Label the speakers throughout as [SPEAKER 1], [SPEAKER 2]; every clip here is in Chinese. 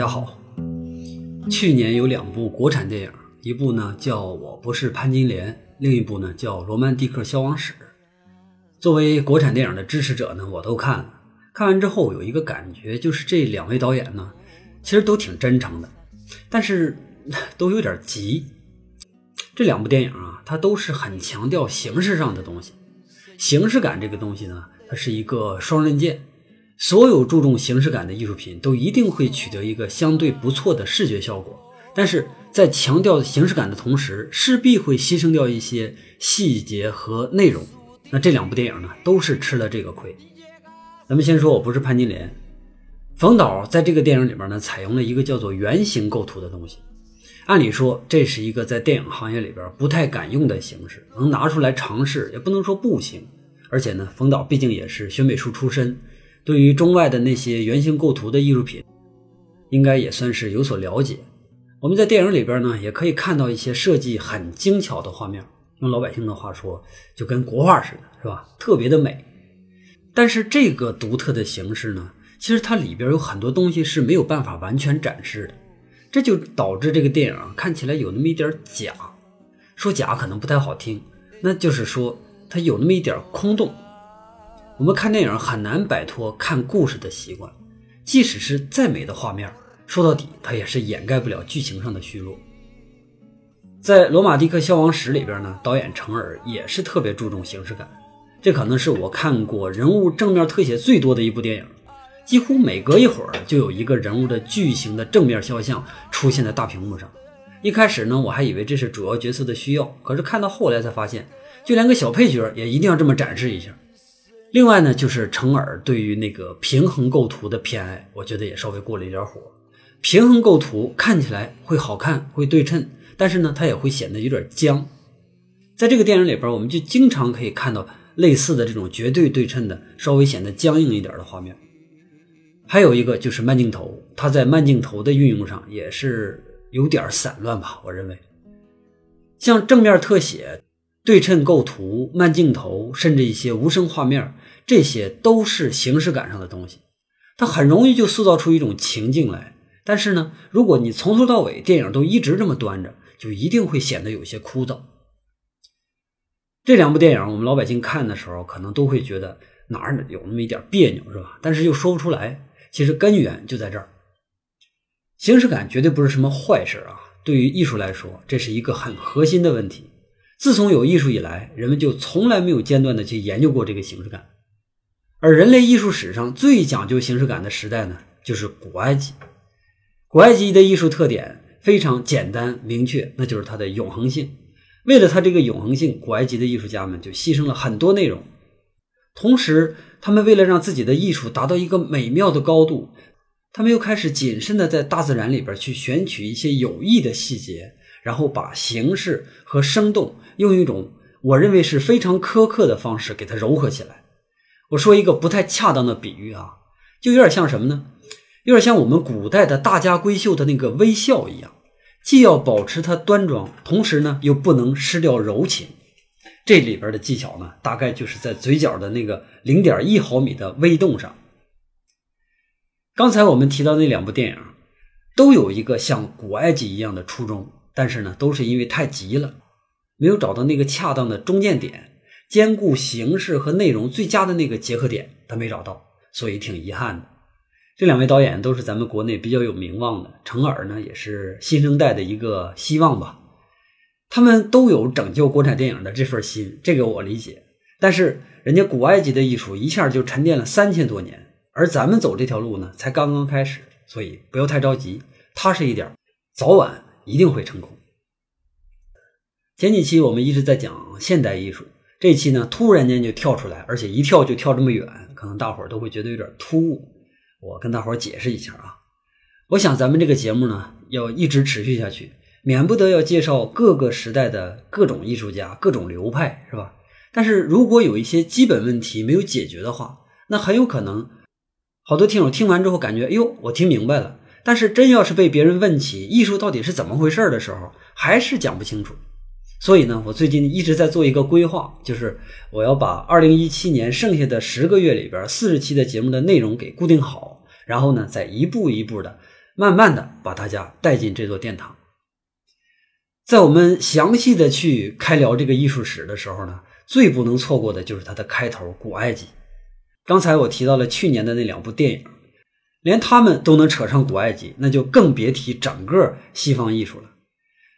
[SPEAKER 1] 大家好，去年有两部国产电影，一部呢叫《我不是潘金莲》，另一部呢叫《罗曼蒂克消亡史》。作为国产电影的支持者呢，我都看了。看完之后有一个感觉，就是这两位导演呢，其实都挺真诚的，但是 都有点急。这两部电影啊，它都是很强调形式上的东西。形式感这个东西呢，它是一个双刃剑。所有注重形式感的艺术品都一定会取得一个相对不错的视觉效果，但是在强调形式感的同时，势必会牺牲掉一些细节和内容。那这两部电影呢，都是吃了这个亏。咱们先说，我不是潘金莲。冯导在这个电影里边呢，采用了一个叫做圆形构图的东西。按理说，这是一个在电影行业里边不太敢用的形式，能拿出来尝试也不能说不行。而且呢，冯导毕竟也是学美术出身。对于中外的那些圆形构图的艺术品，应该也算是有所了解。我们在电影里边呢，也可以看到一些设计很精巧的画面，用老百姓的话说，就跟国画似的，是吧？特别的美。但是这个独特的形式呢，其实它里边有很多东西是没有办法完全展示的，这就导致这个电影看起来有那么一点假。说假可能不太好听，那就是说它有那么一点空洞。我们看电影很难摆脱看故事的习惯，即使是再美的画面，说到底它也是掩盖不了剧情上的虚弱。在《罗马蒂克消亡史》里边呢，导演程耳也是特别注重形式感，这可能是我看过人物正面特写最多的一部电影，几乎每隔一会儿就有一个人物的巨型的正面肖像出现在大屏幕上。一开始呢，我还以为这是主要角色的需要，可是看到后来才发现，就连个小配角也一定要这么展示一下。另外呢，就是程耳对于那个平衡构图的偏爱，我觉得也稍微过了一点火。平衡构图看起来会好看，会对称，但是呢，它也会显得有点僵。在这个电影里边，我们就经常可以看到类似的这种绝对对称的，稍微显得僵硬一点的画面。还有一个就是慢镜头，它在慢镜头的运用上也是有点散乱吧，我认为，像正面特写。对称构图、慢镜头，甚至一些无声画面，这些都是形式感上的东西，它很容易就塑造出一种情境来。但是呢，如果你从头到尾电影都一直这么端着，就一定会显得有些枯燥。这两部电影，我们老百姓看的时候，可能都会觉得哪儿有那么一点别扭，是吧？但是又说不出来。其实根源就在这儿。形式感绝对不是什么坏事啊，对于艺术来说，这是一个很核心的问题。自从有艺术以来，人们就从来没有间断的去研究过这个形式感。而人类艺术史上最讲究形式感的时代呢，就是古埃及。古埃及的艺术特点非常简单明确，那就是它的永恒性。为了它这个永恒性，古埃及的艺术家们就牺牲了很多内容。同时，他们为了让自己的艺术达到一个美妙的高度，他们又开始谨慎的在大自然里边去选取一些有益的细节。然后把形式和生动用一种我认为是非常苛刻的方式给它柔和起来。我说一个不太恰当的比喻啊，就有点像什么呢？有点像我们古代的大家闺秀的那个微笑一样，既要保持它端庄，同时呢又不能失掉柔情。这里边的技巧呢，大概就是在嘴角的那个零点一毫米的微动上。刚才我们提到那两部电影，都有一个像古埃及一样的初衷。但是呢，都是因为太急了，没有找到那个恰当的中间点，兼顾形式和内容最佳的那个结合点，他没找到，所以挺遗憾的。这两位导演都是咱们国内比较有名望的，程耳呢也是新生代的一个希望吧。他们都有拯救国产电影的这份心，这个我理解。但是人家古埃及的艺术一下就沉淀了三千多年，而咱们走这条路呢，才刚刚开始，所以不要太着急，踏实一点，早晚。一定会成功。前几期我们一直在讲现代艺术，这期呢突然间就跳出来，而且一跳就跳这么远，可能大伙儿都会觉得有点突兀。我跟大伙儿解释一下啊，我想咱们这个节目呢要一直持续下去，免不得要介绍各个时代的各种艺术家、各种流派，是吧？但是如果有一些基本问题没有解决的话，那很有可能好多听友听完之后感觉，哎呦，我听明白了。但是真要是被别人问起艺术到底是怎么回事的时候，还是讲不清楚。所以呢，我最近一直在做一个规划，就是我要把二零一七年剩下的十个月里边四十期的节目的内容给固定好，然后呢，再一步一步的、慢慢的把大家带进这座殿堂。在我们详细的去开聊这个艺术史的时候呢，最不能错过的就是它的开头——古埃及。刚才我提到了去年的那两部电影，连他们都能扯上古埃及，那就更别提整个西方艺术了。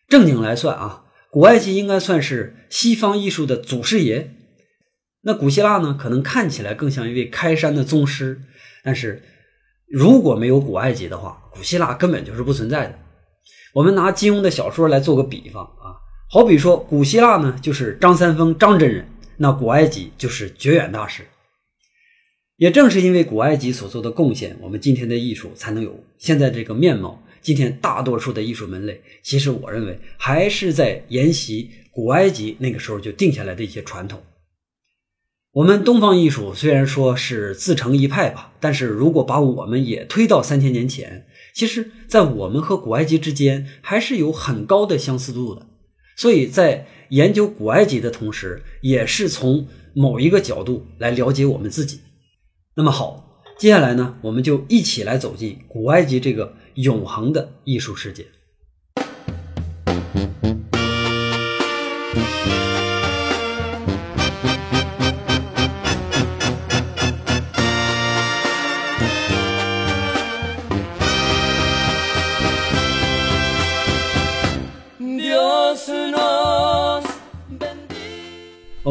[SPEAKER 1] 正经来算啊，古埃及应该算是西方艺术的祖师爷。那古希腊呢，可能看起来更像一位开山的宗师。但是如果没有古埃及的话，古希腊根本就是不存在的。我们拿金庸的小说来做个比方啊，好比说古希腊呢就是张三丰张真人，那古埃及就是绝远大师。也正是因为古埃及所做的贡献，我们今天的艺术才能有现在这个面貌。今天大多数的艺术门类，其实我认为还是在沿袭古埃及那个时候就定下来的一些传统。我们东方艺术虽然说是自成一派吧，但是如果把我们也推到三千年前，其实，在我们和古埃及之间还是有很高的相似度的。所以在研究古埃及的同时，也是从某一个角度来了解我们自己。那么好，接下来呢，我们就一起来走进古埃及这个。永恒的艺术世界。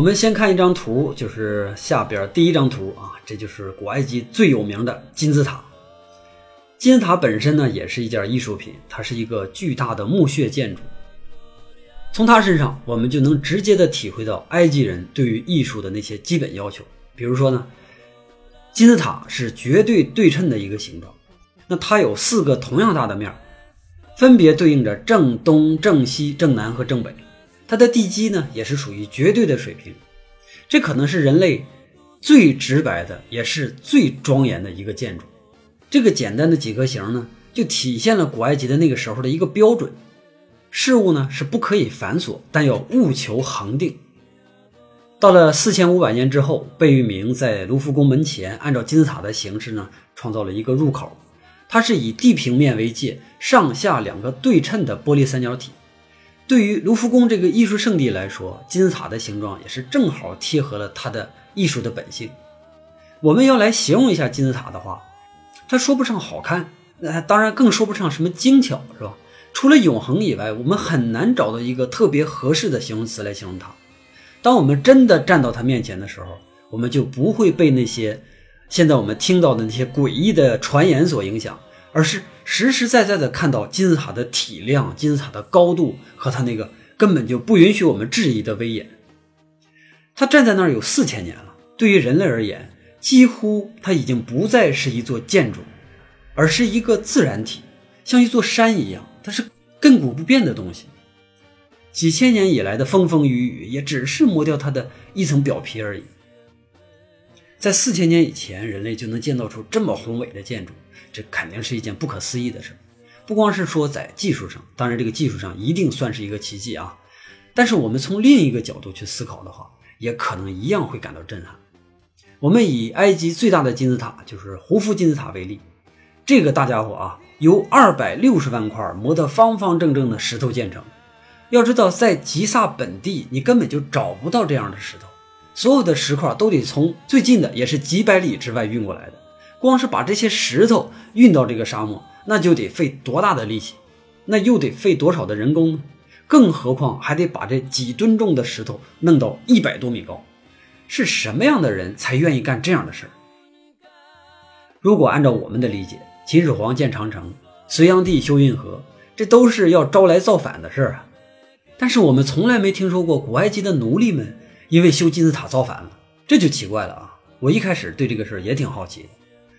[SPEAKER 1] 我们先看一张图，就是下边第一张图啊，这就是古埃及最有名的金字塔。金字塔本身呢，也是一件艺术品，它是一个巨大的墓穴建筑。从它身上，我们就能直接的体会到埃及人对于艺术的那些基本要求。比如说呢，金字塔是绝对对称的一个形状，那它有四个同样大的面，分别对应着正东、正西、正南和正北。它的地基呢，也是属于绝对的水平。这可能是人类最直白的，也是最庄严的一个建筑。这个简单的几何形呢，就体现了古埃及的那个时候的一个标准：事物呢是不可以繁琐，但要务求恒定。到了四千五百年之后，贝聿铭在卢浮宫门前，按照金字塔的形式呢，创造了一个入口。它是以地平面为界，上下两个对称的玻璃三角体。对于卢浮宫这个艺术圣地来说，金字塔的形状也是正好贴合了它的艺术的本性。我们要来形容一下金字塔的话。它说不上好看，那当然更说不上什么精巧，是吧？除了永恒以外，我们很难找到一个特别合适的形容词来形容它。当我们真的站到它面前的时候，我们就不会被那些现在我们听到的那些诡异的传言所影响，而是实实在在的看到金字塔的体量、金字塔的高度和它那个根本就不允许我们质疑的威严。它站在那儿有四千年了，对于人类而言。几乎它已经不再是一座建筑，而是一个自然体，像一座山一样，它是亘古不变的东西。几千年以来的风风雨雨，也只是磨掉它的一层表皮而已。在四千年以前，人类就能建造出这么宏伟的建筑，这肯定是一件不可思议的事。不光是说在技术上，当然这个技术上一定算是一个奇迹啊。但是我们从另一个角度去思考的话，也可能一样会感到震撼。我们以埃及最大的金字塔，就是胡夫金字塔为例，这个大家伙啊，由二百六十万块磨得方方正正的石头建成。要知道，在吉萨本地，你根本就找不到这样的石头，所有的石块都得从最近的，也是几百里之外运过来的。光是把这些石头运到这个沙漠，那就得费多大的力气，那又得费多少的人工呢？更何况还得把这几吨重的石头弄到一百多米高。是什么样的人才愿意干这样的事儿？如果按照我们的理解，秦始皇建长城，隋炀帝修运河，这都是要招来造反的事儿啊。但是我们从来没听说过古埃及的奴隶们因为修金字塔造反了，这就奇怪了啊！我一开始对这个事儿也挺好奇的，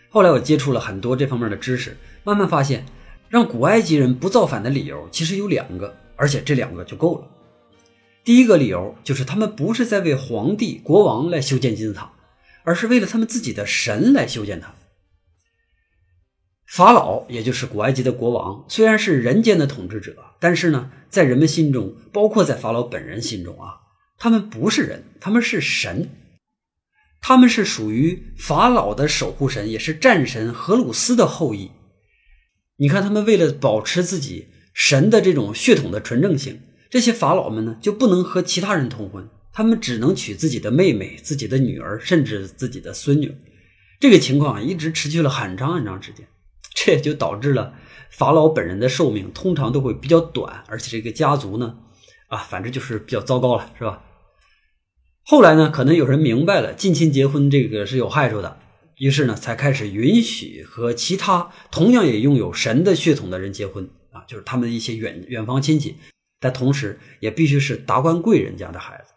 [SPEAKER 1] 后来我接触了很多这方面的知识，慢慢发现，让古埃及人不造反的理由其实有两个，而且这两个就够了。第一个理由就是，他们不是在为皇帝、国王来修建金字塔，而是为了他们自己的神来修建它。法老，也就是古埃及的国王，虽然是人间的统治者，但是呢，在人们心中，包括在法老本人心中啊，他们不是人，他们是神，他们是属于法老的守护神，也是战神荷鲁斯的后裔。你看，他们为了保持自己神的这种血统的纯正性，这些法老们呢就不能和其他人通婚，他们只能娶自己的妹妹、自己的女儿，甚至自己的孙女。这个情况一直持续了很长很长时间，这也就导致了法老本人的寿命通常都会比较短，而且这个家族呢，啊，反正就是比较糟糕了，是吧？后来呢，可能有人明白了近亲结婚这个是有害处的。于是呢，才开始允许和其他同样也拥有神的血统的人结婚啊，就是他们的一些远远方亲戚，但同时也必须是达官贵人家的孩子。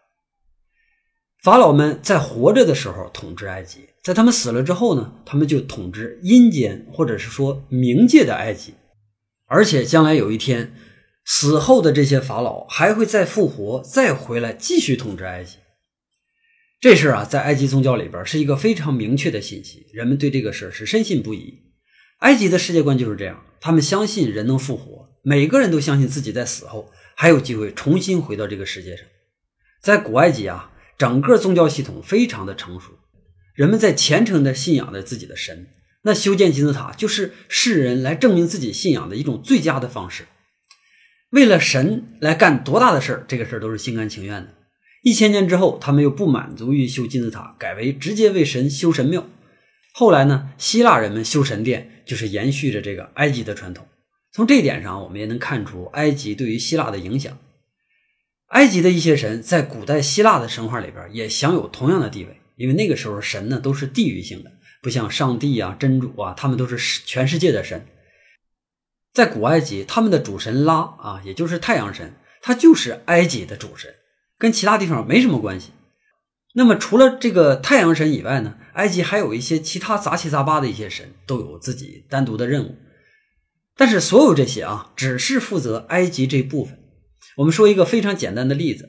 [SPEAKER 1] 法老们在活着的时候统治埃及，在他们死了之后呢，他们就统治阴间或者是说冥界的埃及，而且将来有一天死后的这些法老还会再复活，再回来继续统治埃及。这事啊，在埃及宗教里边是一个非常明确的信息，人们对这个事是深信不疑。埃及的世界观就是这样，他们相信人能复活，每个人都相信自己在死后还有机会重新回到这个世界上。在古埃及啊，整个宗教系统非常的成熟，人们在虔诚的信仰着自己的神。那修建金字塔就是世人来证明自己信仰的一种最佳的方式。为了神来干多大的事儿，这个事儿都是心甘情愿的。一千年之后，他们又不满足于修金字塔，改为直接为神修神庙。后来呢，希腊人们修神殿，就是延续着这个埃及的传统。从这一点上，我们也能看出埃及对于希腊的影响。埃及的一些神在古代希腊的神话里边也享有同样的地位，因为那个时候神呢都是地域性的，不像上帝啊、真主啊，他们都是全世界的神。在古埃及，他们的主神拉啊，也就是太阳神，他就是埃及的主神。跟其他地方没什么关系。那么除了这个太阳神以外呢，埃及还有一些其他杂七杂八的一些神，都有自己单独的任务。但是所有这些啊，只是负责埃及这部分。我们说一个非常简单的例子：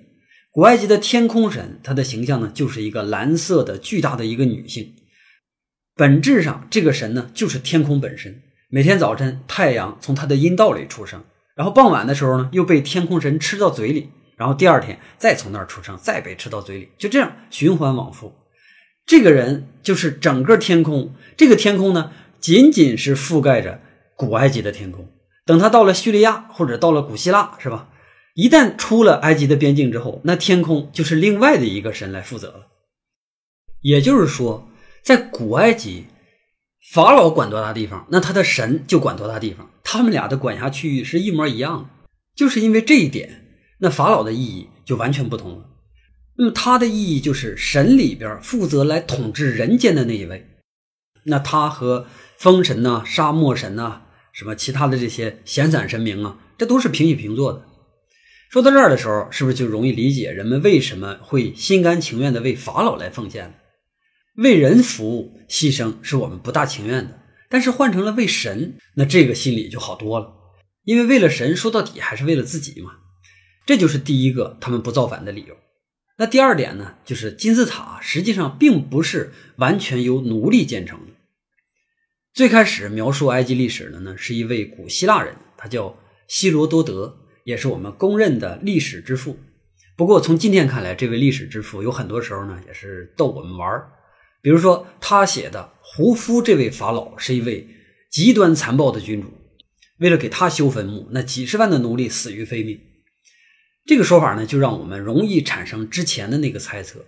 [SPEAKER 1] 古埃及的天空神，它的形象呢，就是一个蓝色的巨大的一个女性。本质上，这个神呢，就是天空本身。每天早晨，太阳从它的阴道里出生，然后傍晚的时候呢，又被天空神吃到嘴里。然后第二天再从那儿出生，再被吃到嘴里，就这样循环往复。这个人就是整个天空，这个天空呢，仅仅是覆盖着古埃及的天空。等他到了叙利亚或者到了古希腊，是吧？一旦出了埃及的边境之后，那天空就是另外的一个神来负责了。也就是说，在古埃及，法老管多大地方，那他的神就管多大地方，他们俩的管辖区域是一模一样的。就是因为这一点。那法老的意义就完全不同了。那么他的意义就是神里边负责来统治人间的那一位。那他和风神呐、沙漠神呐、什么其他的这些闲散神明啊，这都是平起平坐的。说到这儿的时候，是不是就容易理解人们为什么会心甘情愿的为法老来奉献为人服务、牺牲是我们不大情愿的，但是换成了为神，那这个心理就好多了。因为为了神，说到底还是为了自己嘛。这就是第一个他们不造反的理由。那第二点呢，就是金字塔实际上并不是完全由奴隶建成的。最开始描述埃及历史的呢，是一位古希腊人，他叫希罗多德，也是我们公认的历史之父。不过从今天看来，这位历史之父有很多时候呢，也是逗我们玩儿。比如说他写的胡夫这位法老是一位极端残暴的君主，为了给他修坟墓，那几十万的奴隶死于非命。这个说法呢，就让我们容易产生之前的那个猜测：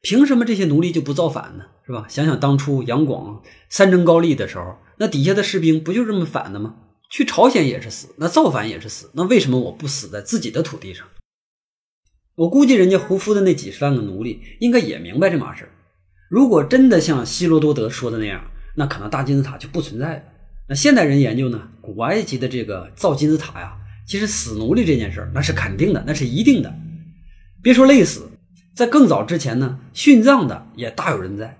[SPEAKER 1] 凭什么这些奴隶就不造反呢？是吧？想想当初杨广三征高丽的时候，那底下的士兵不就这么反的吗？去朝鲜也是死，那造反也是死，那为什么我不死在自己的土地上？我估计人家胡夫的那几十万个奴隶应该也明白这码事如果真的像希罗多德说的那样，那可能大金字塔就不存在了。那现代人研究呢，古埃及的这个造金字塔呀。其实死奴隶这件事儿，那是肯定的，那是一定的。别说累死，在更早之前呢，殉葬的也大有人在。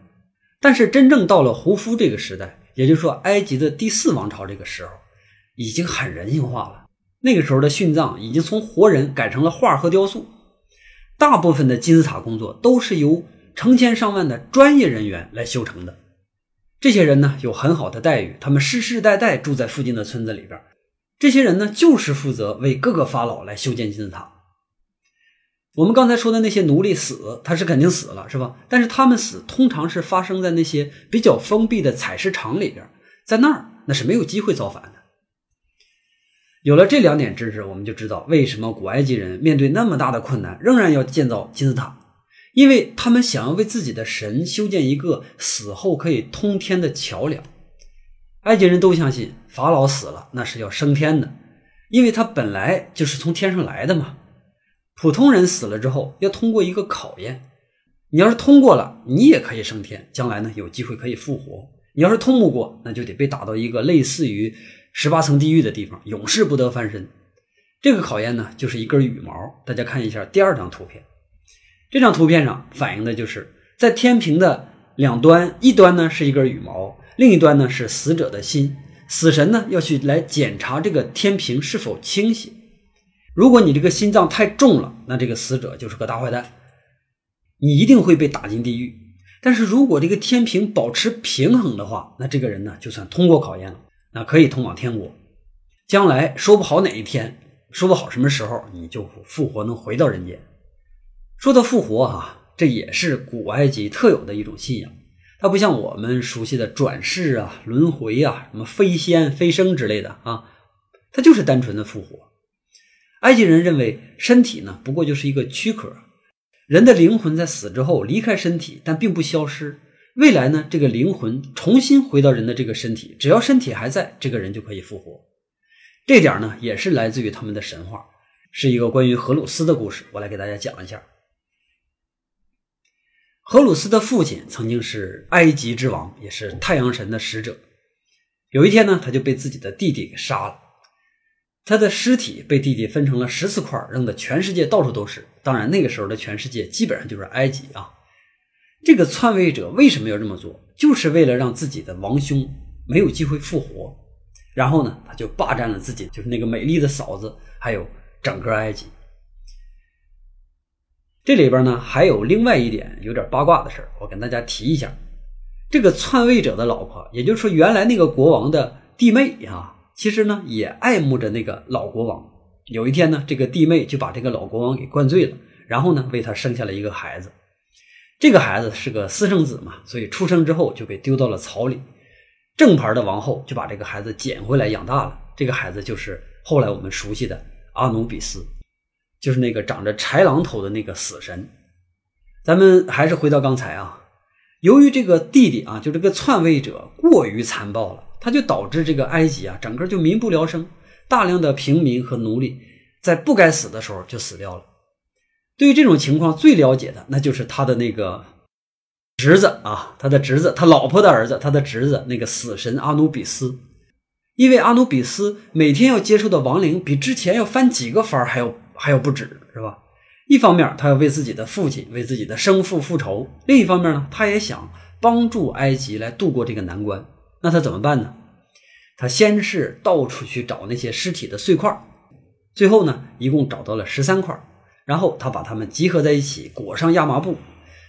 [SPEAKER 1] 但是真正到了胡夫这个时代，也就是说埃及的第四王朝这个时候，已经很人性化了。那个时候的殉葬已经从活人改成了画和雕塑，大部分的金字塔工作都是由成千上万的专业人员来修成的。这些人呢，有很好的待遇，他们世世代代住在附近的村子里边。这些人呢，就是负责为各个法老来修建金字塔。我们刚才说的那些奴隶死，他是肯定死了，是吧？但是他们死通常是发生在那些比较封闭的采石场里边，在那儿那是没有机会造反的。有了这两点知识，我们就知道为什么古埃及人面对那么大的困难，仍然要建造金字塔，因为他们想要为自己的神修建一个死后可以通天的桥梁。埃及人都相信法老死了，那是要升天的，因为他本来就是从天上来的嘛。普通人死了之后，要通过一个考验，你要是通过了，你也可以升天，将来呢有机会可以复活；你要是通不过，那就得被打到一个类似于。十八层地狱的地方，永世不得翻身。这个考验呢，就是一根羽毛。大家看一下第二张图片，这张图片上反映的就是在天平的两端，一端呢是一根羽毛，另一端呢是死者的心。死神呢要去来检查这个天平是否倾斜。如果你这个心脏太重了，那这个死者就是个大坏蛋，你一定会被打进地狱。但是如果这个天平保持平衡的话，那这个人呢就算通过考验了。那可以通往天国，将来说不好哪一天，说不好什么时候你就复活，能回到人间。说到复活啊，这也是古埃及特有的一种信仰。它不像我们熟悉的转世啊、轮回啊、什么飞仙、飞升之类的啊，它就是单纯的复活。埃及人认为身体呢，不过就是一个躯壳，人的灵魂在死之后离开身体，但并不消失。未来呢？这个灵魂重新回到人的这个身体，只要身体还在，这个人就可以复活。这点呢，也是来自于他们的神话，是一个关于荷鲁斯的故事。我来给大家讲一下。荷鲁斯的父亲曾经是埃及之王，也是太阳神的使者。有一天呢，他就被自己的弟弟给杀了。他的尸体被弟弟分成了十四块，扔的全世界到处都是。当然，那个时候的全世界基本上就是埃及啊。这个篡位者为什么要这么做？就是为了让自己的王兄没有机会复活。然后呢，他就霸占了自己，就是那个美丽的嫂子，还有整个埃及。这里边呢，还有另外一点有点八卦的事，我跟大家提一下。这个篡位者的老婆，也就是说原来那个国王的弟妹啊，其实呢也爱慕着那个老国王。有一天呢，这个弟妹就把这个老国王给灌醉了，然后呢，为他生下了一个孩子。这个孩子是个私生子嘛，所以出生之后就被丢到了草里。正牌的王后就把这个孩子捡回来养大了。这个孩子就是后来我们熟悉的阿努比斯，就是那个长着豺狼头的那个死神。咱们还是回到刚才啊，由于这个弟弟啊，就这个篡位者过于残暴了，他就导致这个埃及啊，整个就民不聊生，大量的平民和奴隶在不该死的时候就死掉了。对于这种情况最了解的，那就是他的那个侄子啊，他的侄子，他老婆的儿子，他的侄子那个死神阿努比斯。因为阿努比斯每天要接触的亡灵比之前要翻几个番还要还有不止，是吧？一方面他要为自己的父亲、为自己的生父复仇；另一方面呢，他也想帮助埃及来度过这个难关。那他怎么办呢？他先是到处去找那些尸体的碎块，最后呢，一共找到了十三块。然后他把它们集合在一起，裹上亚麻布，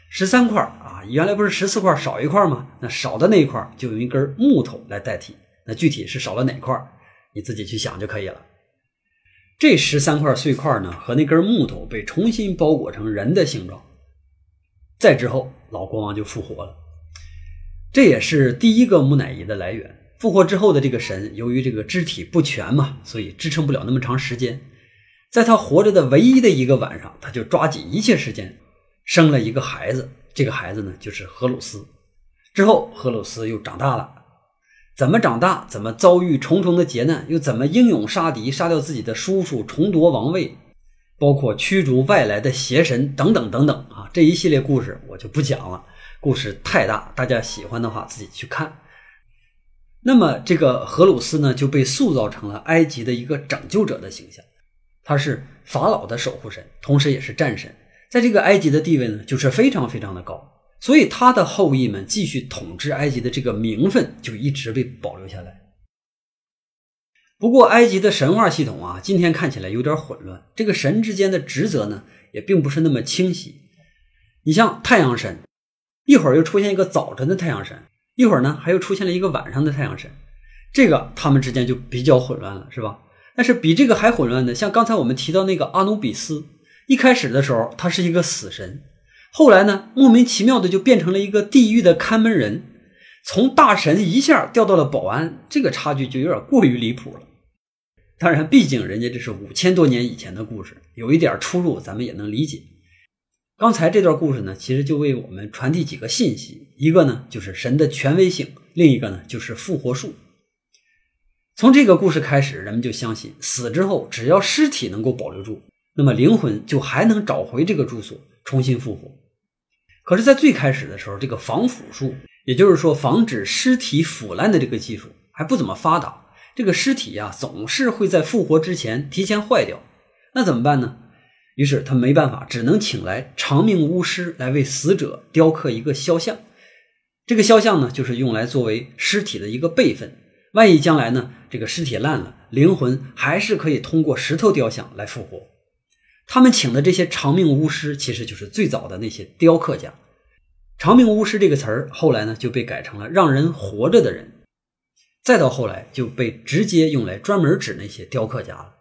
[SPEAKER 1] 十三块啊，原来不是十四块少一块吗？那少的那一块就用一根木头来代替。那具体是少了哪块，你自己去想就可以了。这十三块碎块呢，和那根木头被重新包裹成人的形状。再之后，老国王就复活了。这也是第一个木乃伊的来源。复活之后的这个神，由于这个肢体不全嘛，所以支撑不了那么长时间。在他活着的唯一的一个晚上，他就抓紧一切时间生了一个孩子。这个孩子呢，就是荷鲁斯。之后，荷鲁斯又长大了。怎么长大？怎么遭遇重重的劫难？又怎么英勇杀敌，杀掉自己的叔叔，重夺王位？包括驱逐外来的邪神等等等等啊！这一系列故事我就不讲了，故事太大，大家喜欢的话自己去看。那么，这个荷鲁斯呢，就被塑造成了埃及的一个拯救者的形象。他是法老的守护神，同时也是战神，在这个埃及的地位呢，就是非常非常的高，所以他的后裔们继续统治埃及的这个名分就一直被保留下来。不过，埃及的神话系统啊，今天看起来有点混乱，这个神之间的职责呢，也并不是那么清晰。你像太阳神，一会儿又出现一个早晨的太阳神，一会儿呢，还又出现了一个晚上的太阳神，这个他们之间就比较混乱了，是吧？但是比这个还混乱的，像刚才我们提到那个阿努比斯，一开始的时候他是一个死神，后来呢莫名其妙的就变成了一个地狱的看门人，从大神一下掉到了保安，这个差距就有点过于离谱了。当然，毕竟人家这是五千多年以前的故事，有一点出入，咱们也能理解。刚才这段故事呢，其实就为我们传递几个信息：一个呢就是神的权威性，另一个呢就是复活术。从这个故事开始，人们就相信死之后，只要尸体能够保留住，那么灵魂就还能找回这个住所，重新复活。可是，在最开始的时候，这个防腐术，也就是说防止尸体腐烂的这个技术还不怎么发达，这个尸体呀总是会在复活之前提前坏掉。那怎么办呢？于是他没办法，只能请来长命巫师来为死者雕刻一个肖像。这个肖像呢，就是用来作为尸体的一个备份。万一将来呢，这个尸体烂了，灵魂还是可以通过石头雕像来复活。他们请的这些长命巫师，其实就是最早的那些雕刻家。长命巫师这个词儿，后来呢就被改成了让人活着的人，再到后来就被直接用来专门指那些雕刻家了。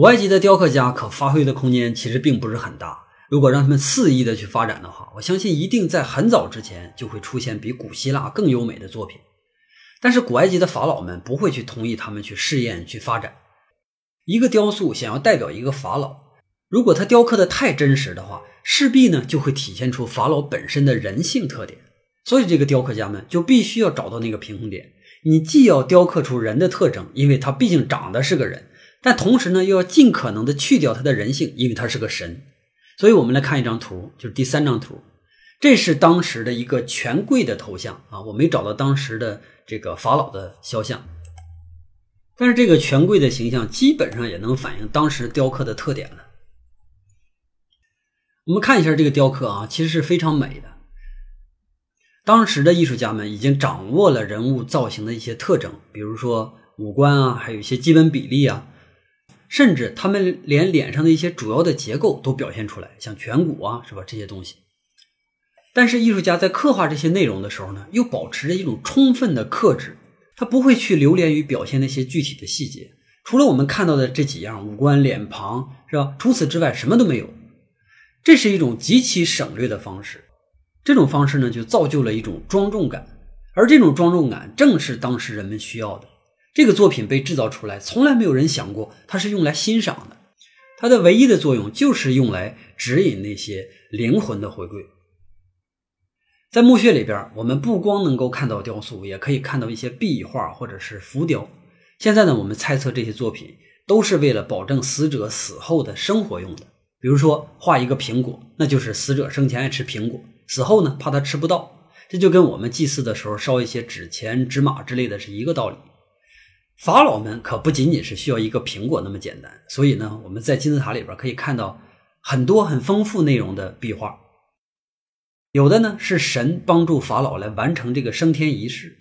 [SPEAKER 1] 古埃及的雕刻家可发挥的空间其实并不是很大。如果让他们肆意的去发展的话，我相信一定在很早之前就会出现比古希腊更优美的作品。但是古埃及的法老们不会去同意他们去试验去发展。一个雕塑想要代表一个法老，如果他雕刻的太真实的话，势必呢就会体现出法老本身的人性特点。所以这个雕刻家们就必须要找到那个平衡点。你既要雕刻出人的特征，因为他毕竟长得是个人。但同时呢，又要尽可能的去掉他的人性，因为他是个神。所以，我们来看一张图，就是第三张图，这是当时的一个权贵的头像啊。我没找到当时的这个法老的肖像，但是这个权贵的形象基本上也能反映当时雕刻的特点了。我们看一下这个雕刻啊，其实是非常美的。当时的艺术家们已经掌握了人物造型的一些特征，比如说五官啊，还有一些基本比例啊。甚至他们连脸上的一些主要的结构都表现出来，像颧骨啊，是吧？这些东西。但是艺术家在刻画这些内容的时候呢，又保持着一种充分的克制，他不会去流连于表现那些具体的细节。除了我们看到的这几样五官、脸庞，是吧？除此之外什么都没有。这是一种极其省略的方式。这种方式呢，就造就了一种庄重感，而这种庄重感正是当时人们需要的。这个作品被制造出来，从来没有人想过它是用来欣赏的。它的唯一的作用就是用来指引那些灵魂的回归。在墓穴里边，我们不光能够看到雕塑，也可以看到一些壁画或者是浮雕。现在呢，我们猜测这些作品都是为了保证死者死后的生活用的。比如说，画一个苹果，那就是死者生前爱吃苹果，死后呢怕他吃不到。这就跟我们祭祀的时候烧一些纸钱、纸马之类的是一个道理。法老们可不仅仅是需要一个苹果那么简单，所以呢，我们在金字塔里边可以看到很多很丰富内容的壁画。有的呢是神帮助法老来完成这个升天仪式，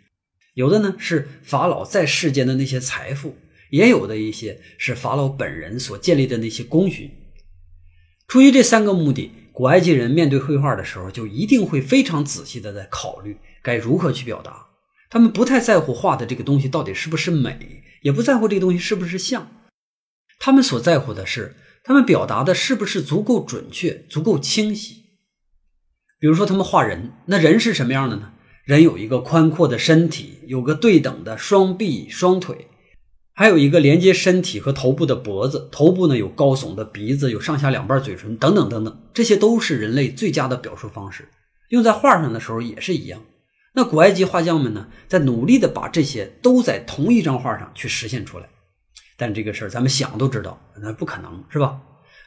[SPEAKER 1] 有的呢是法老在世间的那些财富，也有的一些是法老本人所建立的那些功勋。出于这三个目的，古埃及人面对绘画的时候，就一定会非常仔细的在考虑该如何去表达。他们不太在乎画的这个东西到底是不是美，也不在乎这个东西是不是像。他们所在乎的是，他们表达的是不是足够准确、足够清晰。比如说，他们画人，那人是什么样的呢？人有一个宽阔的身体，有个对等的双臂、双腿，还有一个连接身体和头部的脖子。头部呢有高耸的鼻子，有上下两半嘴唇，等等等等，这些都是人类最佳的表述方式。用在画上的时候也是一样。那古埃及画匠们呢，在努力的把这些都在同一张画上去实现出来，但这个事儿咱们想都知道，那不可能是吧？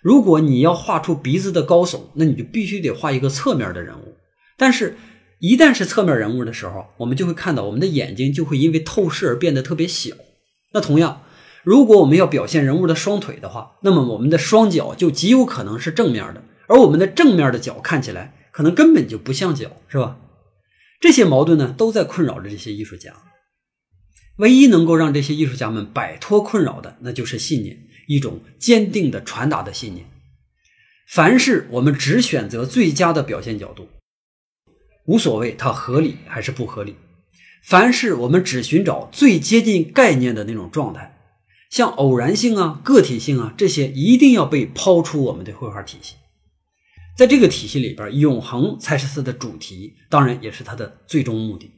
[SPEAKER 1] 如果你要画出鼻子的高耸，那你就必须得画一个侧面的人物。但是，一旦是侧面人物的时候，我们就会看到我们的眼睛就会因为透视而变得特别小。那同样，如果我们要表现人物的双腿的话，那么我们的双脚就极有可能是正面的，而我们的正面的脚看起来可能根本就不像脚，是吧？这些矛盾呢，都在困扰着这些艺术家。唯一能够让这些艺术家们摆脱困扰的，那就是信念，一种坚定的传达的信念。凡是我们只选择最佳的表现角度，无所谓它合理还是不合理。凡是我们只寻找最接近概念的那种状态，像偶然性啊、个体性啊这些，一定要被抛出我们的绘画体系。在这个体系里边，永恒才是它的主题，当然也是它的最终目的。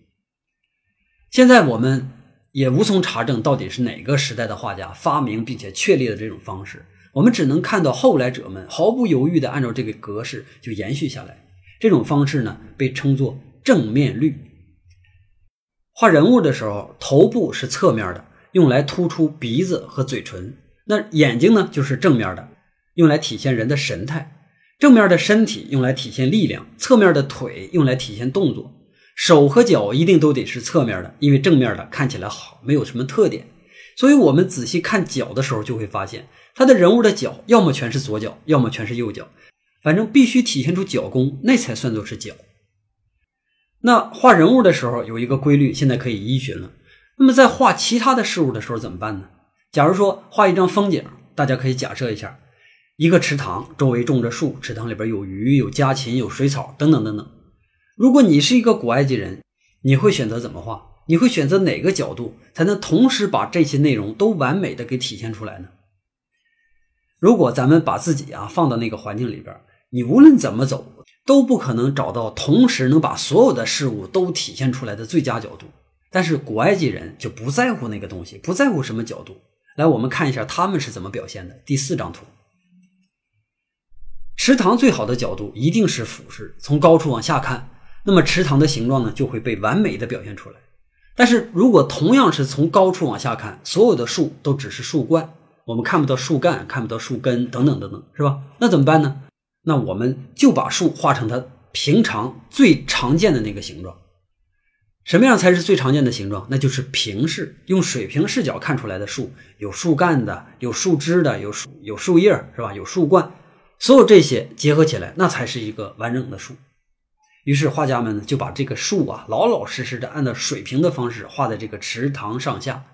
[SPEAKER 1] 现在我们也无从查证到底是哪个时代的画家发明并且确立了这种方式，我们只能看到后来者们毫不犹豫地按照这个格式就延续下来。这种方式呢，被称作正面律。画人物的时候，头部是侧面的，用来突出鼻子和嘴唇；那眼睛呢，就是正面的，用来体现人的神态。正面的身体用来体现力量，侧面的腿用来体现动作，手和脚一定都得是侧面的，因为正面的看起来好，没有什么特点。所以，我们仔细看脚的时候，就会发现他的人物的脚要么全是左脚，要么全是右脚，反正必须体现出脚功，那才算作是脚。那画人物的时候有一个规律，现在可以依循了。那么在画其他的事物的时候怎么办呢？假如说画一张风景，大家可以假设一下。一个池塘周围种着树，池塘里边有鱼、有家禽、有水草等等等等。如果你是一个古埃及人，你会选择怎么画？你会选择哪个角度才能同时把这些内容都完美的给体现出来呢？如果咱们把自己啊放到那个环境里边，你无论怎么走都不可能找到同时能把所有的事物都体现出来的最佳角度。但是古埃及人就不在乎那个东西，不在乎什么角度。来，我们看一下他们是怎么表现的。第四张图。池塘最好的角度一定是俯视，从高处往下看，那么池塘的形状呢就会被完美的表现出来。但是如果同样是从高处往下看，所有的树都只是树冠，我们看不到树干，看不到树根，等等等等，是吧？那怎么办呢？那我们就把树画成它平常最常见的那个形状。什么样才是最常见的形状？那就是平视，用水平视角看出来的树，有树干的，有树枝的，有树有树叶，是吧？有树冠。所有这些结合起来，那才是一个完整的树。于是画家们呢，就把这个树啊，老老实实的按照水平的方式画在这个池塘上下。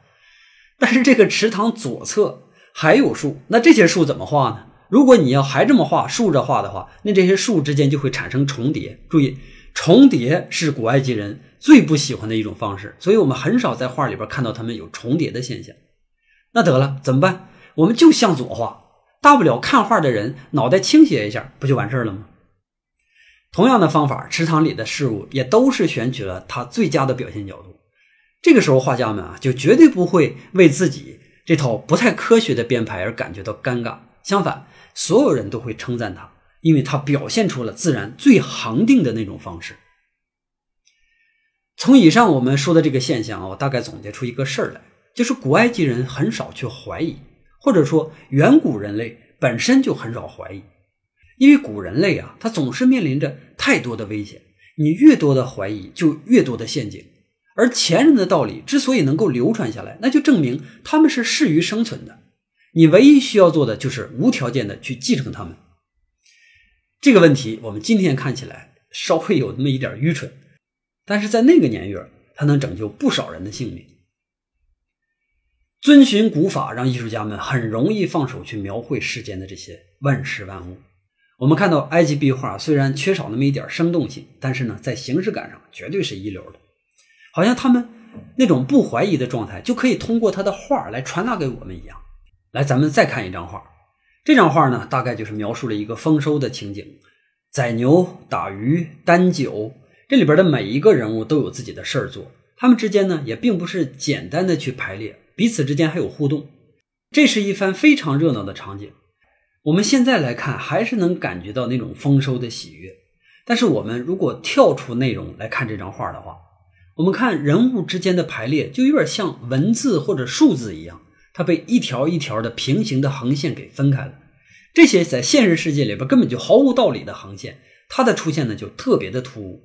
[SPEAKER 1] 但是这个池塘左侧还有树，那这些树怎么画呢？如果你要还这么画，竖着画的话，那这些树之间就会产生重叠。注意，重叠是古埃及人最不喜欢的一种方式，所以我们很少在画里边看到他们有重叠的现象。那得了，怎么办？我们就向左画。大不了看画的人脑袋倾斜一下，不就完事了吗？同样的方法，池塘里的事物也都是选取了它最佳的表现角度。这个时候，画家们啊，就绝对不会为自己这套不太科学的编排而感觉到尴尬。相反，所有人都会称赞他，因为他表现出了自然最恒定的那种方式。从以上我们说的这个现象啊，我大概总结出一个事儿来，就是古埃及人很少去怀疑。或者说，远古人类本身就很少怀疑，因为古人类啊，他总是面临着太多的危险。你越多的怀疑，就越多的陷阱。而前人的道理之所以能够流传下来，那就证明他们是适于生存的。你唯一需要做的就是无条件的去继承他们。这个问题，我们今天看起来稍微有那么一点愚蠢，但是在那个年月，它能拯救不少人的性命。遵循古法，让艺术家们很容易放手去描绘世间的这些万事万物。我们看到埃及壁画虽然缺少那么一点生动性，但是呢，在形式感上绝对是一流的。好像他们那种不怀疑的状态，就可以通过他的画来传达给我们一样。来，咱们再看一张画。这张画呢，大概就是描述了一个丰收的情景：宰牛、打鱼、担酒。这里边的每一个人物都有自己的事儿做，他们之间呢，也并不是简单的去排列。彼此之间还有互动，这是一番非常热闹的场景。我们现在来看，还是能感觉到那种丰收的喜悦。但是，我们如果跳出内容来看这张画的话，我们看人物之间的排列，就有点像文字或者数字一样，它被一条一条的平行的横线给分开了。这些在现实世界里边根本就毫无道理的横线，它的出现呢就特别的突兀，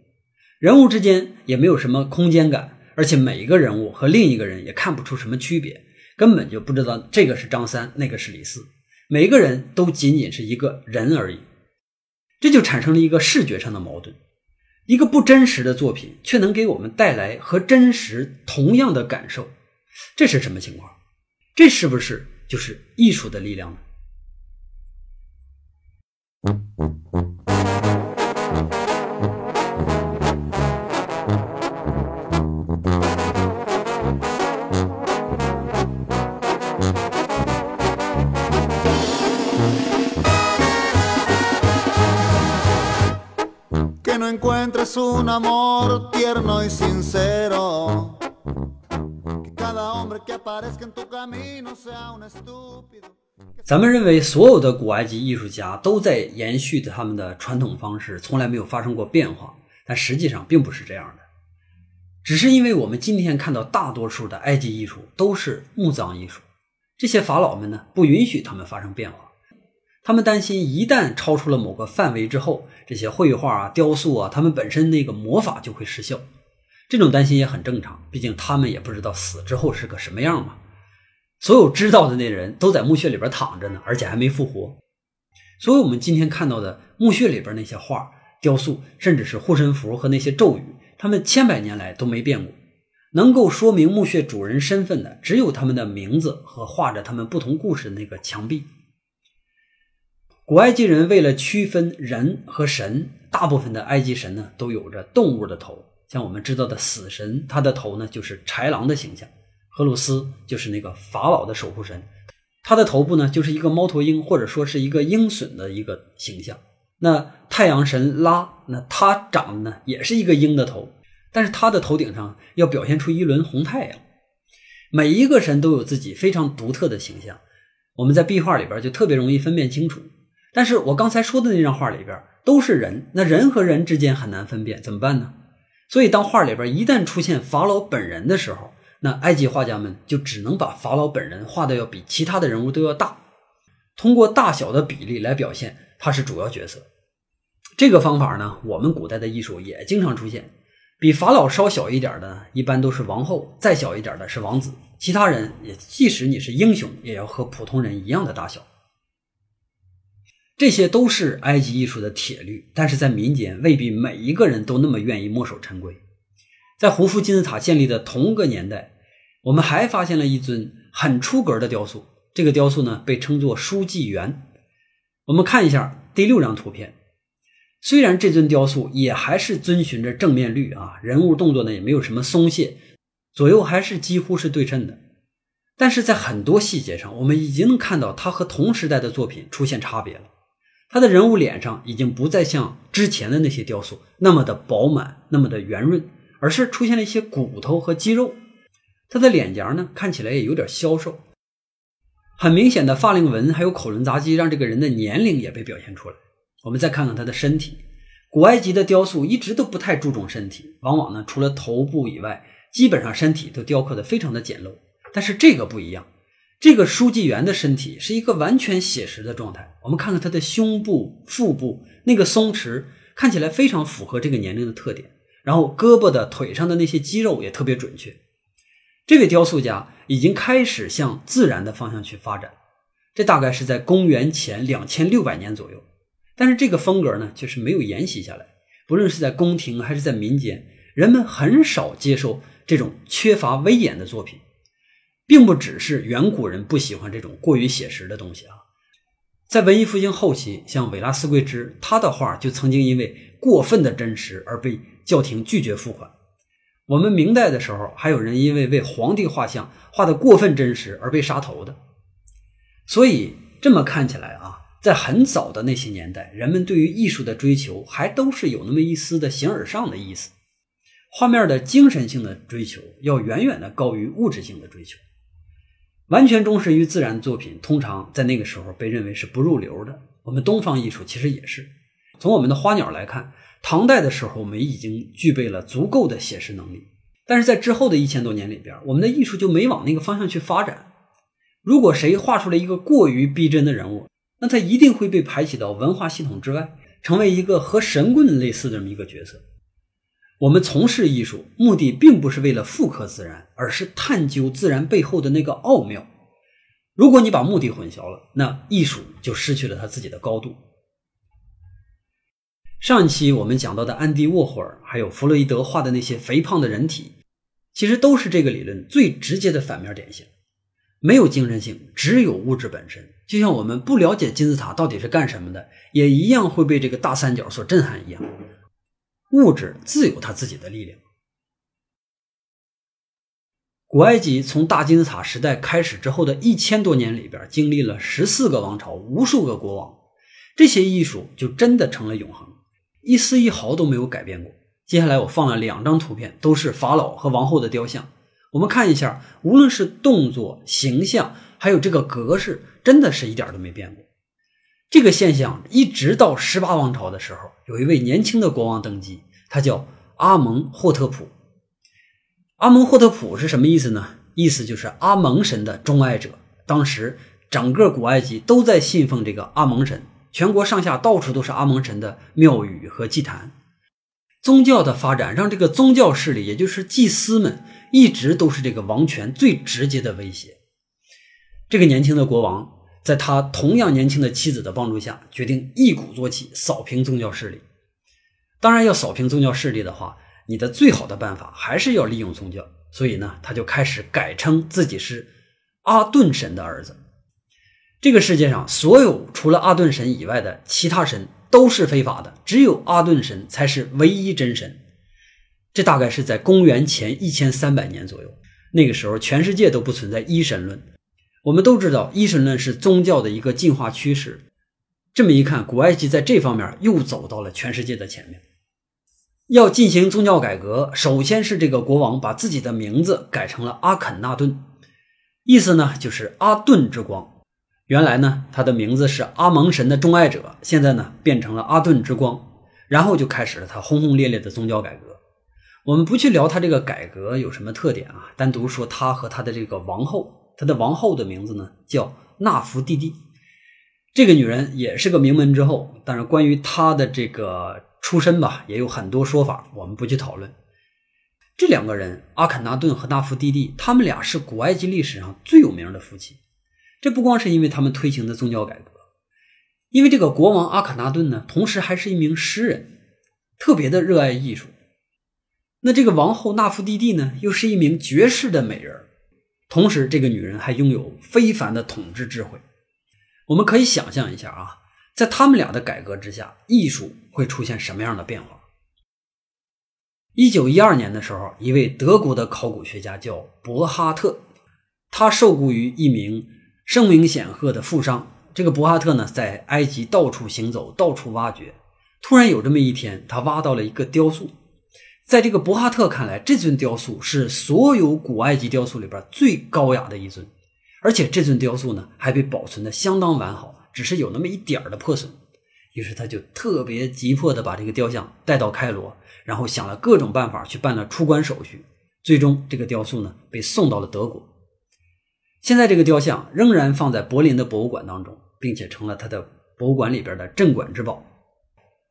[SPEAKER 1] 人物之间也没有什么空间感。而且每一个人物和另一个人也看不出什么区别，根本就不知道这个是张三，那个是李四，每个人都仅仅是一个人而已，这就产生了一个视觉上的矛盾。一个不真实的作品却能给我们带来和真实同样的感受，这是什么情况？这是不是就是艺术的力量呢？咱们认为，所有的古埃及艺术家都在延续着他们的传统方式，从来没有发生过变化。但实际上并不是这样的，只是因为我们今天看到大多数的埃及艺术都是墓葬艺术，这些法老们呢不允许他们发生变化，他们担心一旦超出了某个范围之后，这些绘画啊、雕塑啊，他们本身那个魔法就会失效。这种担心也很正常，毕竟他们也不知道死之后是个什么样嘛。所有知道的那人都在墓穴里边躺着呢，而且还没复活。所以，我们今天看到的墓穴里边那些画、雕塑，甚至是护身符和那些咒语，他们千百年来都没变过。能够说明墓穴主人身份的，只有他们的名字和画着他们不同故事的那个墙壁。古埃及人为了区分人和神，大部分的埃及神呢都有着动物的头，像我们知道的死神，他的头呢就是豺狼的形象。荷鲁斯就是那个法老的守护神，他的头部呢就是一个猫头鹰，或者说是一个鹰隼的一个形象。那太阳神拉，那他长得呢也是一个鹰的头，但是他的头顶上要表现出一轮红太阳。每一个神都有自己非常独特的形象，我们在壁画里边就特别容易分辨清楚。但是我刚才说的那张画里边都是人，那人和人之间很难分辨，怎么办呢？所以当画里边一旦出现法老本人的时候，那埃及画家们就只能把法老本人画的要比其他的人物都要大，通过大小的比例来表现他是主要角色。这个方法呢，我们古代的艺术也经常出现。比法老稍小一点的，一般都是王后；再小一点的是王子。其他人也，即使你是英雄，也要和普通人一样的大小。这些都是埃及艺术的铁律，但是在民间未必每一个人都那么愿意墨守成规。在胡夫金字塔建立的同个年代。我们还发现了一尊很出格的雕塑，这个雕塑呢被称作书记员。我们看一下第六张图片，虽然这尊雕塑也还是遵循着正面率啊，人物动作呢也没有什么松懈，左右还是几乎是对称的，但是在很多细节上，我们已经能看到它和同时代的作品出现差别了。他的人物脸上已经不再像之前的那些雕塑那么的饱满，那么的圆润，而是出现了一些骨头和肌肉。他的脸颊呢，看起来也有点消瘦，很明显的法令纹还有口轮匝肌，让这个人的年龄也被表现出来。我们再看看他的身体，古埃及的雕塑一直都不太注重身体，往往呢除了头部以外，基本上身体都雕刻的非常的简陋。但是这个不一样，这个书记员的身体是一个完全写实的状态。我们看看他的胸部、腹部那个松弛，看起来非常符合这个年龄的特点。然后胳膊的腿上的那些肌肉也特别准确。这位雕塑家已经开始向自然的方向去发展，这大概是在公元前两千六百年左右。但是这个风格呢，却是没有沿袭下来。不论是在宫廷还是在民间，人们很少接受这种缺乏威严的作品，并不只是远古人不喜欢这种过于写实的东西啊。在文艺复兴后期，像维拉斯贵兹，他的画就曾经因为过分的真实而被教廷拒绝付款。我们明代的时候，还有人因为为皇帝画像画的过分真实而被杀头的。所以这么看起来啊，在很早的那些年代，人们对于艺术的追求还都是有那么一丝的形而上的意思。画面的精神性的追求要远远的高于物质性的追求。完全忠实于自然的作品，通常在那个时候被认为是不入流的。我们东方艺术其实也是，从我们的花鸟来看。唐代的时候，我们已经具备了足够的写实能力，但是在之后的一千多年里边，我们的艺术就没往那个方向去发展。如果谁画出了一个过于逼真的人物，那他一定会被排挤到文化系统之外，成为一个和神棍类似的这么一个角色。我们从事艺术，目的并不是为了复刻自然，而是探究自然背后的那个奥妙。如果你把目的混淆了，那艺术就失去了它自己的高度。上一期我们讲到的安迪沃霍尔，还有弗洛伊德画的那些肥胖的人体，其实都是这个理论最直接的反面典型。没有精神性，只有物质本身。就像我们不了解金字塔到底是干什么的，也一样会被这个大三角所震撼一样。物质自有它自己的力量。古埃及从大金字塔时代开始之后的一千多年里边，经历了十四个王朝，无数个国王，这些艺术就真的成了永恒。一丝一毫都没有改变过。接下来我放了两张图片，都是法老和王后的雕像。我们看一下，无论是动作、形象，还有这个格式，真的是一点都没变过。这个现象一直到十八王朝的时候，有一位年轻的国王登基，他叫阿蒙霍特普。阿蒙霍特普是什么意思呢？意思就是阿蒙神的钟爱者。当时整个古埃及都在信奉这个阿蒙神，全国上下到处都是阿蒙神的庙宇和祭坛。宗教的发展让这个宗教势力，也就是祭司们，一直都是这个王权最直接的威胁。这个年轻的国王，在他同样年轻的妻子的帮助下，决定一鼓作气扫平宗教势力。当然，要扫平宗教势力的话，你的最好的办法还是要利用宗教。所以呢，他就开始改称自己是阿顿神的儿子。这个世界上所有除了阿顿神以外的其他神。都是非法的，只有阿顿神才是唯一真神。这大概是在公元前一千三百年左右，那个时候全世界都不存在一神论。我们都知道，一神论是宗教的一个进化趋势。这么一看，古埃及在这方面又走到了全世界的前面。要进行宗教改革，首先是这个国王把自己的名字改成了阿肯纳顿，意思呢就是阿顿之光。原来呢，他的名字是阿蒙神的钟爱者，现在呢变成了阿顿之光，然后就开始了他轰轰烈烈的宗教改革。我们不去聊他这个改革有什么特点啊，单独说他和他的这个王后，他的王后的名字呢叫纳福蒂蒂。这个女人也是个名门之后，但是关于她的这个出身吧，也有很多说法，我们不去讨论。这两个人，阿肯纳顿和纳福蒂蒂，他们俩是古埃及历史上最有名的夫妻。这不光是因为他们推行的宗教改革，因为这个国王阿肯纳顿呢，同时还是一名诗人，特别的热爱艺术。那这个王后纳福蒂蒂呢，又是一名绝世的美人，同时这个女人还拥有非凡的统治智慧。我们可以想象一下啊，在他们俩的改革之下，艺术会出现什么样的变化？一九一二年的时候，一位德国的考古学家叫伯哈特，他受雇于一名。声名显赫的富商，这个博哈特呢，在埃及到处行走，到处挖掘。突然有这么一天，他挖到了一个雕塑。在这个博哈特看来，这尊雕塑是所有古埃及雕塑里边最高雅的一尊，而且这尊雕塑呢，还被保存的相当完好，只是有那么一点儿的破损。于是他就特别急迫的把这个雕像带到开罗，然后想了各种办法去办了出关手续。最终，这个雕塑呢，被送到了德国。现在这个雕像仍然放在柏林的博物馆当中，并且成了他的博物馆里边的镇馆之宝。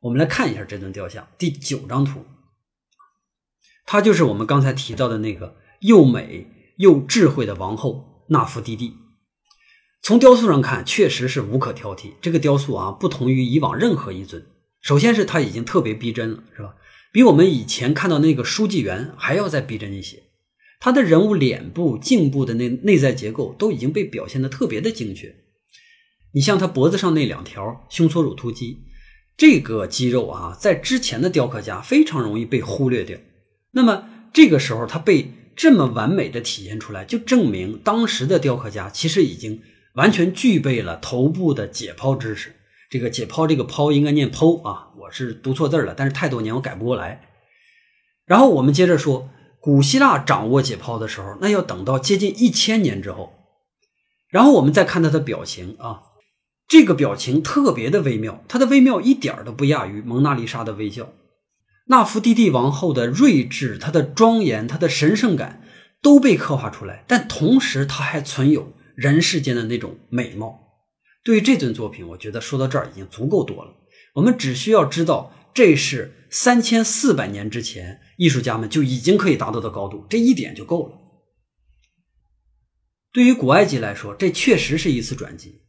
[SPEAKER 1] 我们来看一下这尊雕像，第九张图，它就是我们刚才提到的那个又美又智慧的王后纳芙蒂蒂。从雕塑上看，确实是无可挑剔。这个雕塑啊，不同于以往任何一尊。首先是它已经特别逼真了，是吧？比我们以前看到那个书记员还要再逼真一些。他的人物脸部、颈部的那内在结构都已经被表现的特别的精确。你像他脖子上那两条胸锁乳突肌，这个肌肉啊，在之前的雕刻家非常容易被忽略掉。那么这个时候他被这么完美的体现出来，就证明当时的雕刻家其实已经完全具备了头部的解剖知识。这个解剖这个剖应该念剖啊，我是读错字了，但是太多年我改不过来。然后我们接着说。古希腊掌握解剖的时候，那要等到接近一千年之后。然后我们再看他的表情啊，这个表情特别的微妙，他的微妙一点都不亚于蒙娜丽莎的微笑。纳芙蒂蒂王后的睿智、她的庄严、她的神圣感都被刻画出来，但同时她还存有人世间的那种美貌。对于这尊作品，我觉得说到这儿已经足够多了。我们只需要知道。这是三千四百年之前，艺术家们就已经可以达到的高度，这一点就够了。对于古埃及来说，这确实是一次转机，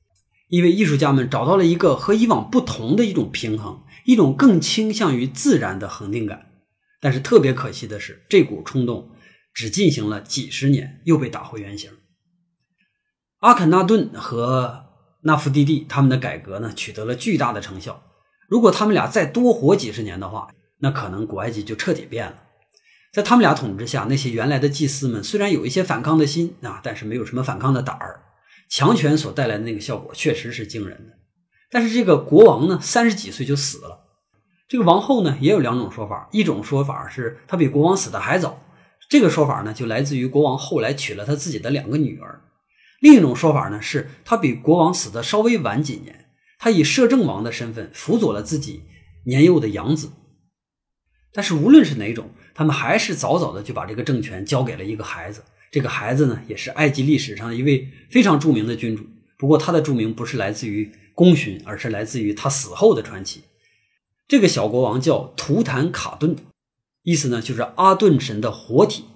[SPEAKER 1] 因为艺术家们找到了一个和以往不同的一种平衡，一种更倾向于自然的恒定感。但是特别可惜的是，这股冲动只进行了几十年，又被打回原形。阿肯纳顿和纳夫蒂蒂他们的改革呢，取得了巨大的成效。如果他们俩再多活几十年的话，那可能古埃及就彻底变了。在他们俩统治下，那些原来的祭司们虽然有一些反抗的心啊，但是没有什么反抗的胆儿。强权所带来的那个效果确实是惊人的。但是这个国王呢，三十几岁就死了。这个王后呢也有两种说法，一种说法是她比国王死的还早，这个说法呢就来自于国王后来娶了他自己的两个女儿；另一种说法呢是她比国王死的稍微晚几年，她以摄政王的身份辅佐了自己年幼的养子。但是无论是哪种，他们还是早早的就把这个政权交给了一个孩子。这个孩子呢，也是埃及历史上一位非常著名的君主。不过他的著名不是来自于功勋，而是来自于他死后的传奇。这个小国王叫图坦卡顿，意思呢就是阿顿神的活体。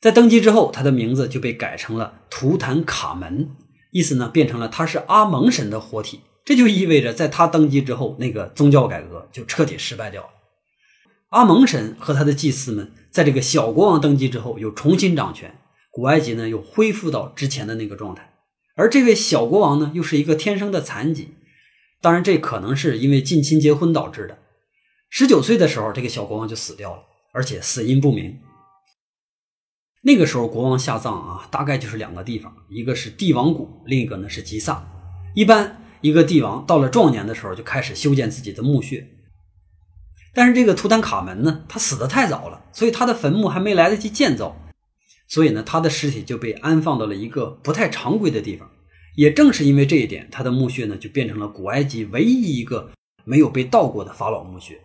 [SPEAKER 1] 在登基之后，他的名字就被改成了图坦卡门，意思呢变成了他是阿蒙神的活体。这就意味着在他登基之后，那个宗教改革就彻底失败掉了。阿蒙神和他的祭司们在这个小国王登基之后又重新掌权，古埃及呢又恢复到之前的那个状态。而这位小国王呢又是一个天生的残疾，当然这可能是因为近亲结婚导致的。十九岁的时候，这个小国王就死掉了，而且死因不明。那个时候国王下葬啊，大概就是两个地方，一个是帝王谷，另一个呢是吉萨。一般一个帝王到了壮年的时候就开始修建自己的墓穴。但是这个图坦卡门呢，他死的太早了，所以他的坟墓还没来得及建造，所以呢，他的尸体就被安放到了一个不太常规的地方。也正是因为这一点，他的墓穴呢就变成了古埃及唯一一个没有被盗过的法老墓穴。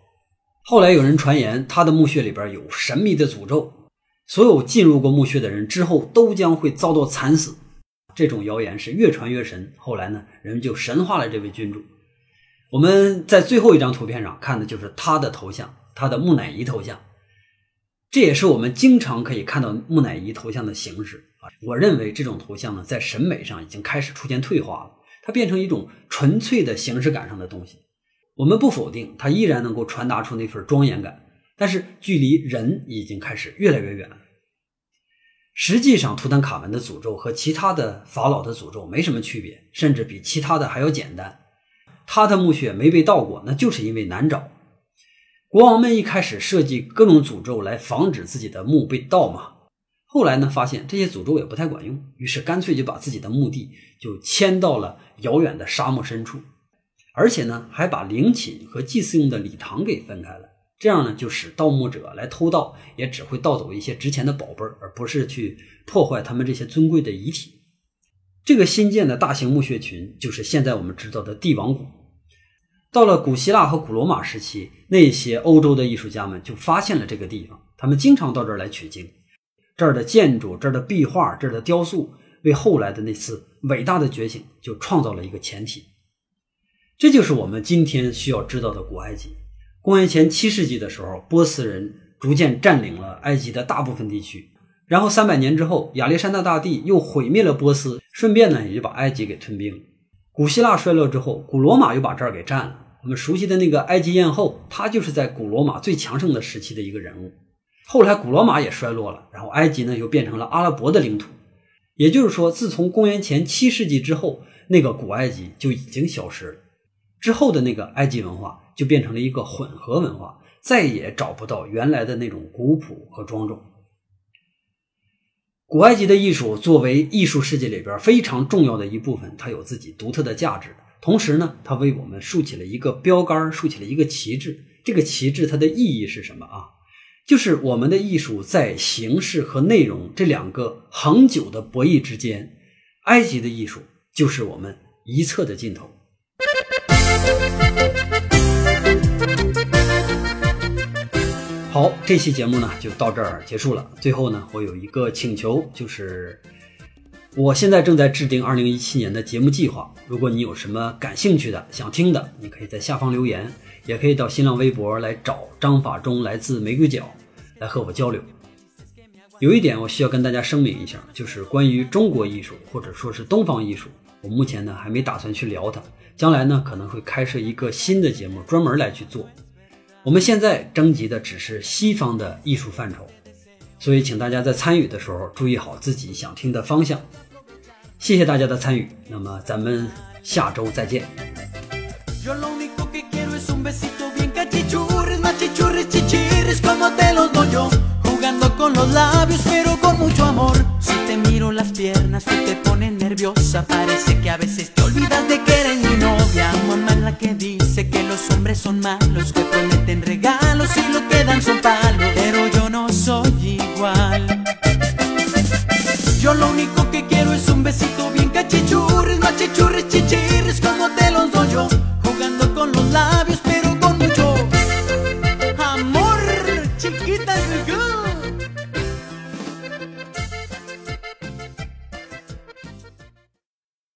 [SPEAKER 1] 后来有人传言，他的墓穴里边有神秘的诅咒，所有进入过墓穴的人之后都将会遭到惨死。这种谣言是越传越神，后来呢，人们就神化了这位君主。我们在最后一张图片上看的就是他的头像，他的木乃伊头像，这也是我们经常可以看到木乃伊头像的形式啊。我认为这种头像呢，在审美上已经开始出现退化了，它变成一种纯粹的形式感上的东西。我们不否定它依然能够传达出那份庄严感，但是距离人已经开始越来越远了。实际上，图坦卡门的诅咒和其他的法老的诅咒没什么区别，甚至比其他的还要简单。他的墓穴没被盗过，那就是因为难找。国王们一开始设计各种诅咒来防止自己的墓被盗嘛，后来呢发现这些诅咒也不太管用，于是干脆就把自己的墓地就迁到了遥远的沙漠深处，而且呢还把陵寝和祭祀用的礼堂给分开了。这样呢就使盗墓者来偷盗也只会盗走一些值钱的宝贝，而不是去破坏他们这些尊贵的遗体。这个新建的大型墓穴群就是现在我们知道的帝王谷。到了古希腊和古罗马时期，那些欧洲的艺术家们就发现了这个地方，他们经常到这儿来取经。这儿的建筑、这儿的壁画、这儿的雕塑，为后来的那次伟大的觉醒就创造了一个前提。这就是我们今天需要知道的古埃及。公元前七世纪的时候，波斯人逐渐占领了埃及的大部分地区。然后三百年之后，亚历山大大帝又毁灭了波斯，顺便呢也就把埃及给吞并了。古希腊衰落之后，古罗马又把这儿给占了。我们熟悉的那个埃及艳后，她就是在古罗马最强盛的时期的一个人物。后来古罗马也衰落了，然后埃及呢又变成了阿拉伯的领土。也就是说，自从公元前七世纪之后，那个古埃及就已经消失了。之后的那个埃及文化就变成了一个混合文化，再也找不到原来的那种古朴和庄重。古埃及的艺术作为艺术世界里边非常重要的一部分，它有自己独特的价值。同时呢，它为我们竖起了一个标杆，竖起了一个旗帜。这个旗帜它的意义是什么啊？就是我们的艺术在形式和内容这两个恒久的博弈之间，埃及的艺术就是我们一侧的尽头。好，这期节目呢就到这儿结束了。最后呢，我有一个请求，就是我现在正在制定二零一七年的节目计划。如果你有什么感兴趣的、想听的，你可以在下方留言，也可以到新浪微博来找张法中，来自玫瑰角，来和我交流。有一点我需要跟大家声明一下，就是关于中国艺术或者说是东方艺术，我目前呢还没打算去聊它，将来呢可能会开设一个新的节目，专门来去做。我们现在征集的只是西方的艺术范畴，所以请大家在参与的时候注意好自己想听的方向。谢谢大家的参与，那么咱们下周再见。
[SPEAKER 2] Parece que a veces te olvidas de que eres mi novia. Mamá es la que dice que los hombres hombres son malos que prometen regalos y lo que dan son palos. Pero Yo lo único que quiero es un besito bien cachichurris, machichurris, chichi.